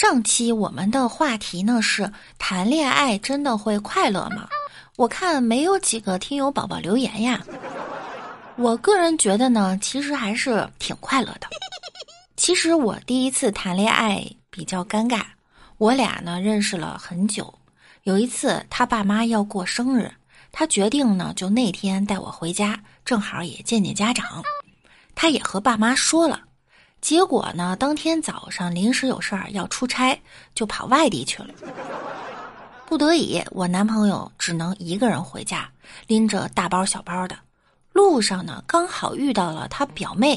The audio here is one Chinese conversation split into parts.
上期我们的话题呢是谈恋爱真的会快乐吗？我看没有几个听友宝宝留言呀。我个人觉得呢，其实还是挺快乐的。其实我第一次谈恋爱比较尴尬，我俩呢认识了很久。有一次他爸妈要过生日，他决定呢就那天带我回家，正好也见见家长。他也和爸妈说了。结果呢？当天早上临时有事儿要出差，就跑外地去了。不得已，我男朋友只能一个人回家，拎着大包小包的。路上呢，刚好遇到了他表妹，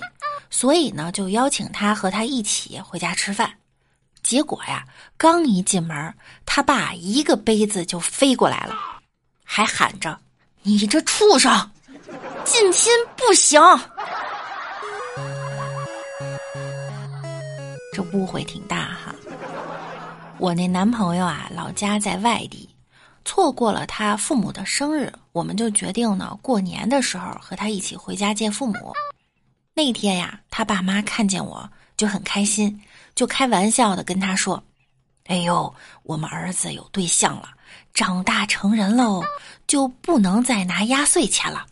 所以呢，就邀请他和他一起回家吃饭。结果呀，刚一进门，他爸一个杯子就飞过来了，还喊着：“你这畜生，近亲不行。”这误会挺大哈！我那男朋友啊，老家在外地，错过了他父母的生日，我们就决定呢，过年的时候和他一起回家见父母。那天呀，他爸妈看见我就很开心，就开玩笑的跟他说：“哎呦，我们儿子有对象了，长大成人喽，就不能再拿压岁钱了。”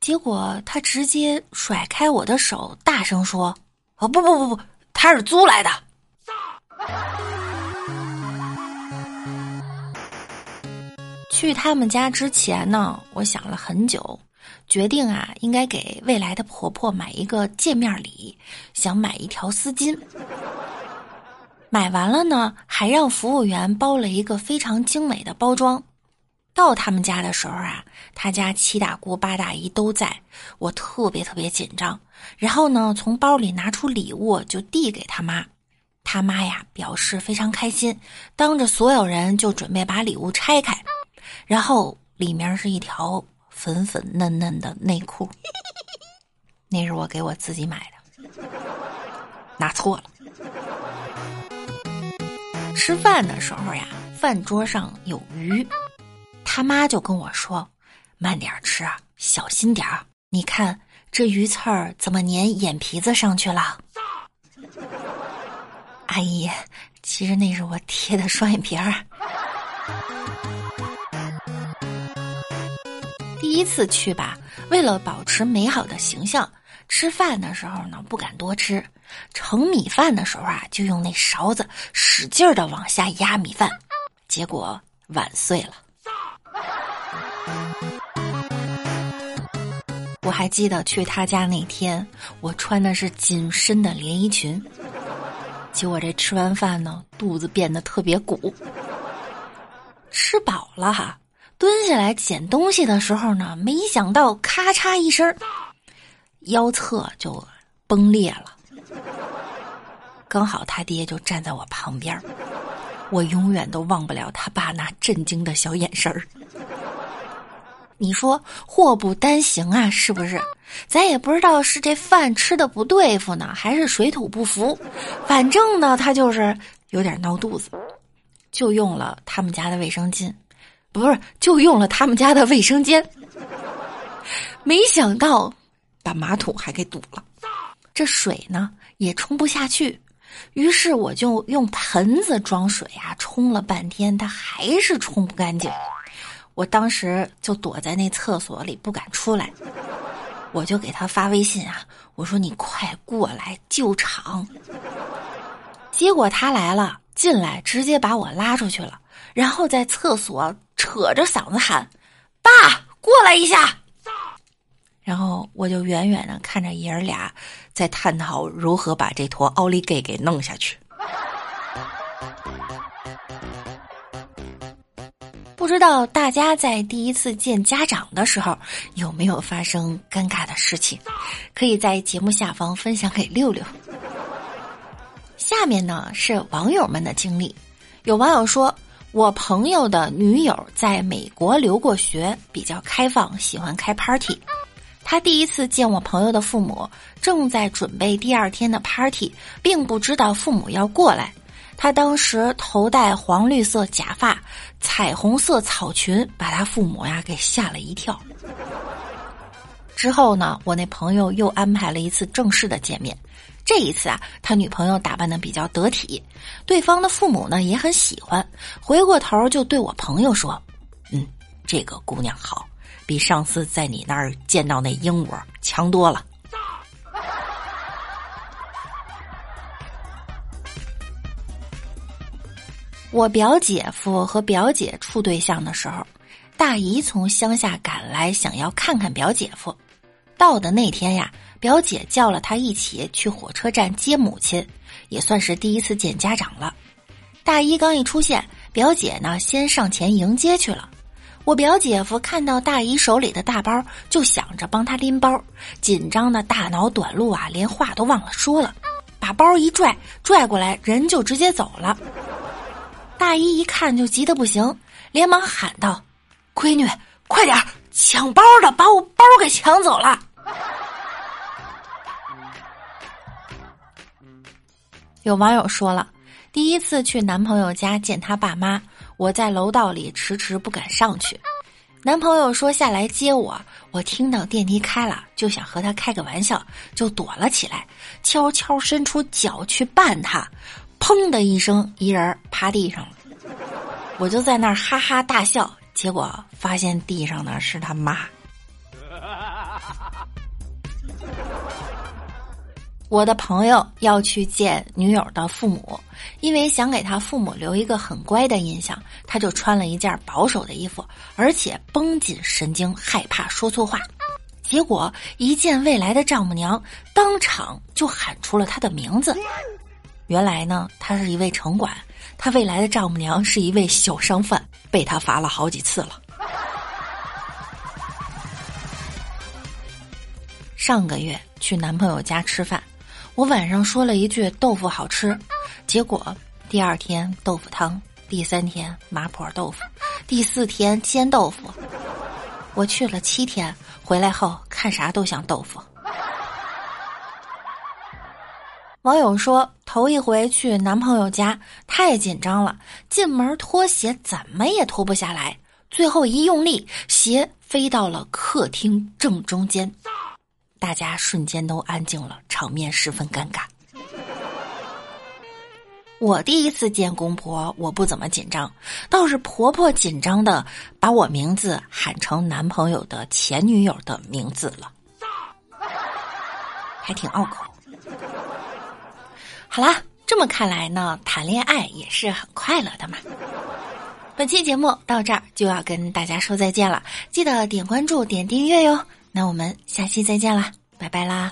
结果他直接甩开我的手，大声说：“哦，不不不不！”他是租来的。去他们家之前呢，我想了很久，决定啊，应该给未来的婆婆买一个见面礼，想买一条丝巾。买完了呢，还让服务员包了一个非常精美的包装。到他们家的时候啊，他家七大姑八大姨都在，我特别特别紧张。然后呢，从包里拿出礼物就递给他妈，他妈呀表示非常开心，当着所有人就准备把礼物拆开，然后里面是一条粉粉嫩嫩的内裤，那是我给我自己买的，拿错了。吃饭的时候呀，饭桌上有鱼。他妈就跟我说：“慢点吃，小心点儿。你看这鱼刺儿怎么粘眼皮子上去了？” 阿姨，其实那是我贴的双眼皮儿。第一次去吧，为了保持美好的形象，吃饭的时候呢不敢多吃，盛米饭的时候啊就用那勺子使劲的往下压米饭，结果碗碎了。我还记得去他家那天，我穿的是紧身的连衣裙。结果这吃完饭呢，肚子变得特别鼓。吃饱了哈，蹲下来捡东西的时候呢，没想到咔嚓一声，腰侧就崩裂了。刚好他爹就站在我旁边我永远都忘不了他爸那震惊的小眼神儿。你说祸不单行啊，是不是？咱也不知道是这饭吃的不对付呢，还是水土不服。反正呢，他就是有点闹肚子，就用了他们家的卫生巾，不是就用了他们家的卫生间。没想到把马桶还给堵了，这水呢也冲不下去。于是我就用盆子装水啊，冲了半天，它还是冲不干净。我当时就躲在那厕所里不敢出来，我就给他发微信啊，我说你快过来救场。结果他来了，进来直接把我拉出去了，然后在厕所扯着嗓子喊：“爸，过来一下。”然后我就远远的看着爷儿俩在探讨如何把这坨奥利给给弄下去。不知道大家在第一次见家长的时候有没有发生尴尬的事情？可以在节目下方分享给六六。下面呢是网友们的经历。有网友说，我朋友的女友在美国留过学，比较开放，喜欢开 party。他第一次见我朋友的父母，正在准备第二天的 party，并不知道父母要过来。他当时头戴黄绿色假发，彩虹色草裙，把他父母呀给吓了一跳。之后呢，我那朋友又安排了一次正式的见面，这一次啊，他女朋友打扮的比较得体，对方的父母呢也很喜欢，回过头就对我朋友说：“嗯，这个姑娘好，比上次在你那儿见到那鹦鹉强多了。”我表姐夫和表姐处对象的时候，大姨从乡下赶来，想要看看表姐夫。到的那天呀，表姐叫了他一起去火车站接母亲，也算是第一次见家长了。大姨刚一出现，表姐呢先上前迎接去了。我表姐夫看到大姨手里的大包，就想着帮她拎包，紧张的大脑短路啊，连话都忘了说了，把包一拽，拽过来，人就直接走了。大姨一看就急得不行，连忙喊道：“闺女，快点抢包的把我包给抢走了！”有网友说了，第一次去男朋友家见他爸妈，我在楼道里迟迟不敢上去。男朋友说下来接我，我听到电梯开了，就想和他开个玩笑，就躲了起来，悄悄伸出脚去绊他。砰的一声，一人趴地上了，我就在那儿哈哈大笑，结果发现地上的是他妈。我的朋友要去见女友的父母，因为想给他父母留一个很乖的印象，他就穿了一件保守的衣服，而且绷紧神经，害怕说错话。结果一见未来的丈母娘，当场就喊出了他的名字。原来呢，他是一位城管，他未来的丈母娘是一位小商贩，被他罚了好几次了。上个月去男朋友家吃饭，我晚上说了一句豆腐好吃，结果第二天豆腐汤，第三天麻婆豆腐，第四天煎豆腐，我去了七天，回来后看啥都像豆腐。网友说，头一回去男朋友家，太紧张了，进门脱鞋怎么也脱不下来，最后一用力，鞋飞到了客厅正中间，大家瞬间都安静了，场面十分尴尬。我第一次见公婆，我不怎么紧张，倒是婆婆紧张的把我名字喊成男朋友的前女友的名字了，还挺拗口。好啦，这么看来呢，谈恋爱也是很快乐的嘛。本期节目到这儿就要跟大家说再见了，记得点关注、点订阅哟。那我们下期再见啦，拜拜啦。